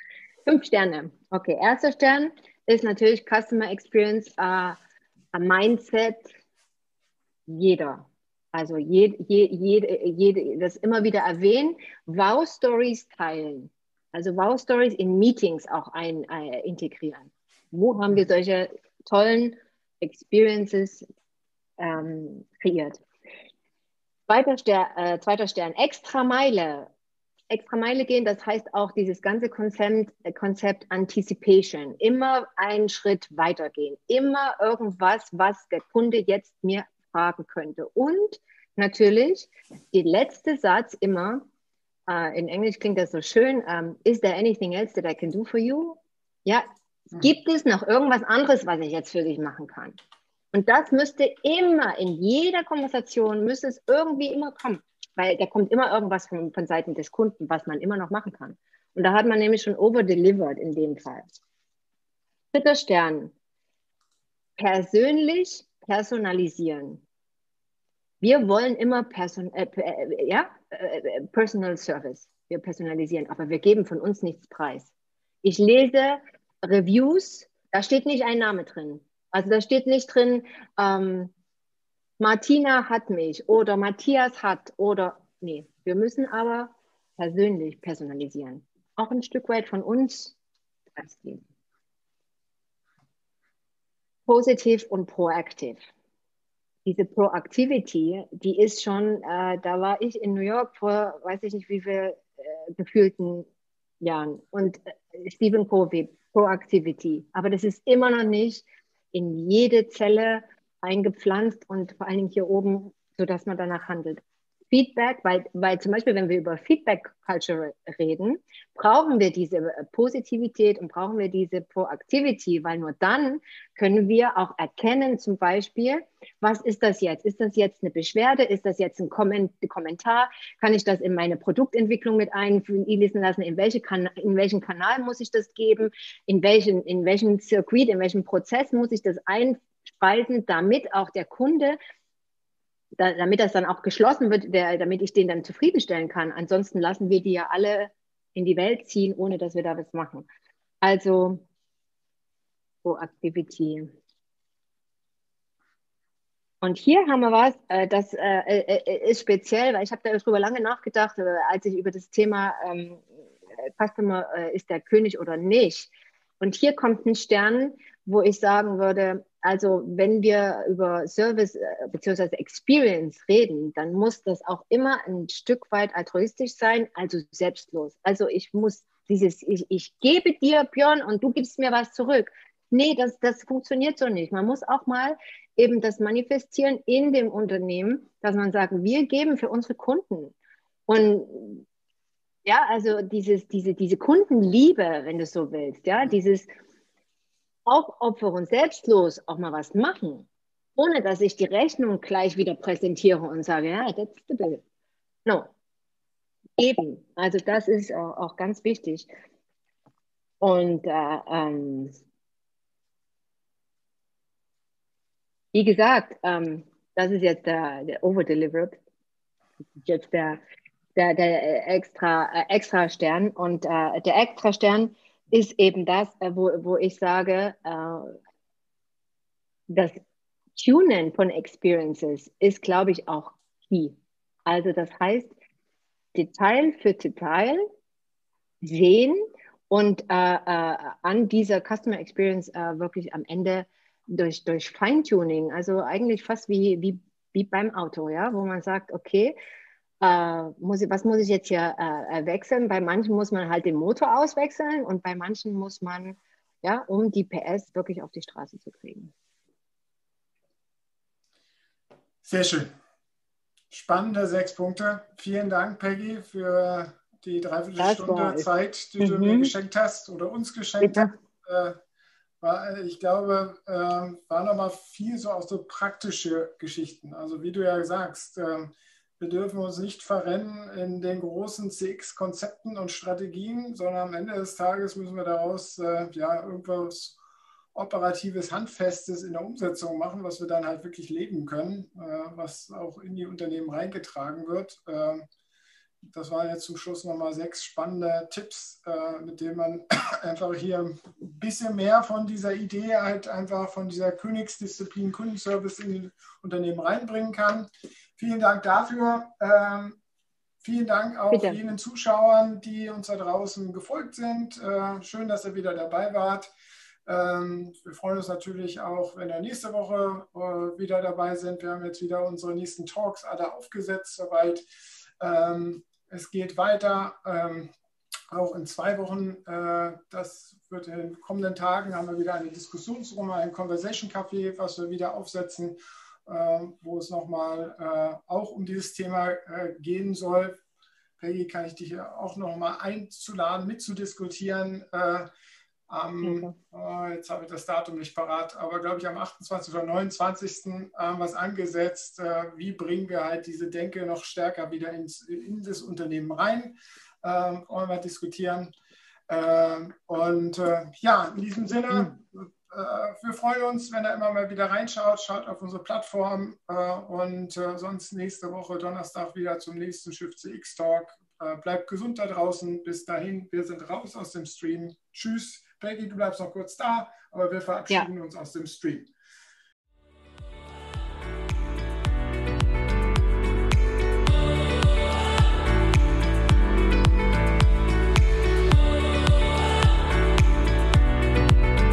fünf Sterne. Okay, erster Stern ist natürlich Customer Experience, uh, Mindset jeder. Also jede, jede, jede, das immer wieder erwähnen, Wow-Stories teilen. Also Wow-Stories in Meetings auch ein, äh, integrieren. Wo haben wir solche tollen Experiences ähm, kreiert? Zweiter, Stern, äh, zweiter Stern, extra Meile. Extra Meile gehen, das heißt auch dieses ganze Konzept, äh, Konzept Anticipation. Immer einen Schritt weitergehen. Immer irgendwas, was der Kunde jetzt mir fragen könnte. Und natürlich, der letzte Satz immer, uh, in Englisch klingt das so schön, um, is there anything else that I can do for you? Ja, hm. gibt es noch irgendwas anderes, was ich jetzt für dich machen kann? Und das müsste immer, in jeder Konversation, müsste es irgendwie immer kommen, weil da kommt immer irgendwas von, von Seiten des Kunden, was man immer noch machen kann. Und da hat man nämlich schon overdelivered in dem Fall. Dritter Stern. Persönlich personalisieren. Wir wollen immer Person, äh, äh, ja, äh, Personal Service. Wir personalisieren, aber wir geben von uns nichts preis. Ich lese Reviews, da steht nicht ein Name drin. Also da steht nicht drin, ähm, Martina hat mich oder Matthias hat oder nee, wir müssen aber persönlich personalisieren. Auch ein Stück weit von uns preisgeben. Positiv und proaktiv. Diese Proactivity, die ist schon, äh, da war ich in New York vor, weiß ich nicht wie viel äh, gefühlten Jahren. Und äh, Stephen Covey, Proactivity. Aber das ist immer noch nicht in jede Zelle eingepflanzt und vor allen Dingen hier oben, sodass man danach handelt. Feedback, weil, weil zum Beispiel, wenn wir über Feedback Culture reden, brauchen wir diese Positivität und brauchen wir diese Proactivity, weil nur dann können wir auch erkennen, zum Beispiel, was ist das jetzt? Ist das jetzt eine Beschwerde? Ist das jetzt ein Kommentar? Kann ich das in meine Produktentwicklung mit einfließen lassen? In, welche in welchen Kanal muss ich das geben? In welchen, in welchem Circuit, in welchem Prozess muss ich das einspeisen, damit auch der Kunde da, damit das dann auch geschlossen wird, der, damit ich den dann zufriedenstellen kann. Ansonsten lassen wir die ja alle in die Welt ziehen, ohne dass wir da was machen. Also Proaktivität. Und hier haben wir was, äh, das äh, äh, ist speziell, weil ich habe darüber lange nachgedacht, als ich über das Thema ähm, Customer ist der König oder nicht. Und hier kommt ein Stern, wo ich sagen würde, also wenn wir über Service äh, bzw. Experience reden, dann muss das auch immer ein Stück weit altruistisch sein, also selbstlos. Also ich muss dieses, ich, ich gebe dir, Björn, und du gibst mir was zurück. Nee, das, das funktioniert so nicht. Man muss auch mal eben das manifestieren in dem Unternehmen, dass man sagt, wir geben für unsere Kunden. Und ja, also dieses, diese, diese Kundenliebe, wenn du so willst, ja, dieses, aufopfern, selbstlos auch mal was machen, ohne dass ich die Rechnung gleich wieder präsentiere und sage, ja, that's the bill. No. Eben. Also das ist auch, auch ganz wichtig. Und äh, ähm, wie gesagt, ähm, das ist jetzt der, der Overdelivered. Jetzt der, der, der extra, äh, extra Stern. Und äh, der extra Stern ist eben das, äh, wo, wo ich sage, äh, das Tunen von Experiences ist, glaube ich, auch key. Also das heißt, Detail für Detail sehen und äh, äh, an dieser Customer Experience äh, wirklich am Ende durch, durch Feintuning, also eigentlich fast wie, wie, wie beim Auto, ja, wo man sagt, okay, äh, muss ich, was muss ich jetzt hier äh, wechseln? Bei manchen muss man halt den Motor auswechseln und bei manchen muss man, ja, um die PS wirklich auf die Straße zu kriegen. Sehr schön. Spannende sechs Punkte. Vielen Dank, Peggy, für die Dreiviertelstunde Zeit, die mhm. du mir mhm. geschenkt hast oder uns geschenkt Bitte. hast. Äh, war, ich glaube, äh, war nochmal viel so auch so praktische Geschichten. Also wie du ja sagst, äh, wir dürfen uns nicht verrennen in den großen CX-Konzepten und Strategien, sondern am Ende des Tages müssen wir daraus äh, ja irgendwas operatives, handfestes in der Umsetzung machen, was wir dann halt wirklich leben können, äh, was auch in die Unternehmen reingetragen wird. Äh, das waren jetzt zum Schluss nochmal sechs spannende Tipps, äh, mit denen man einfach hier ein bisschen mehr von dieser Idee, halt einfach von dieser Königsdisziplin Kundenservice in die Unternehmen reinbringen kann. Vielen Dank dafür. Ähm, vielen Dank auch Bitte. jenen Zuschauern, die uns da draußen gefolgt sind. Äh, schön, dass ihr wieder dabei wart. Ähm, wir freuen uns natürlich auch, wenn ihr nächste Woche äh, wieder dabei sind. Wir haben jetzt wieder unsere nächsten Talks alle aufgesetzt, soweit. Ähm, es geht weiter, ähm, auch in zwei Wochen. Äh, das wird in den kommenden Tagen haben wir wieder eine Diskussionsrunde, ein Conversation Café, was wir wieder aufsetzen, wo es nochmal äh, auch um dieses Thema äh, gehen soll. Peggy, kann ich dich auch nochmal einzuladen, mitzudiskutieren. Äh, am, okay. jetzt habe ich das Datum nicht parat, aber glaube ich am 28. oder 29. haben wir es angesetzt. Äh, wie bringen wir halt diese Denke noch stärker wieder ins, in das Unternehmen rein? Ähm, wollen wir diskutieren. Ähm, und äh, ja, in diesem Sinne, mhm. Wir freuen uns, wenn er immer mal wieder reinschaut, schaut auf unsere Plattform und sonst nächste Woche Donnerstag wieder zum nächsten Schiff CX Talk. bleibt gesund da draußen. Bis dahin, wir sind raus aus dem Stream. Tschüss. Peggy, du bleibst noch kurz da, aber wir verabschieden ja. uns aus dem Stream.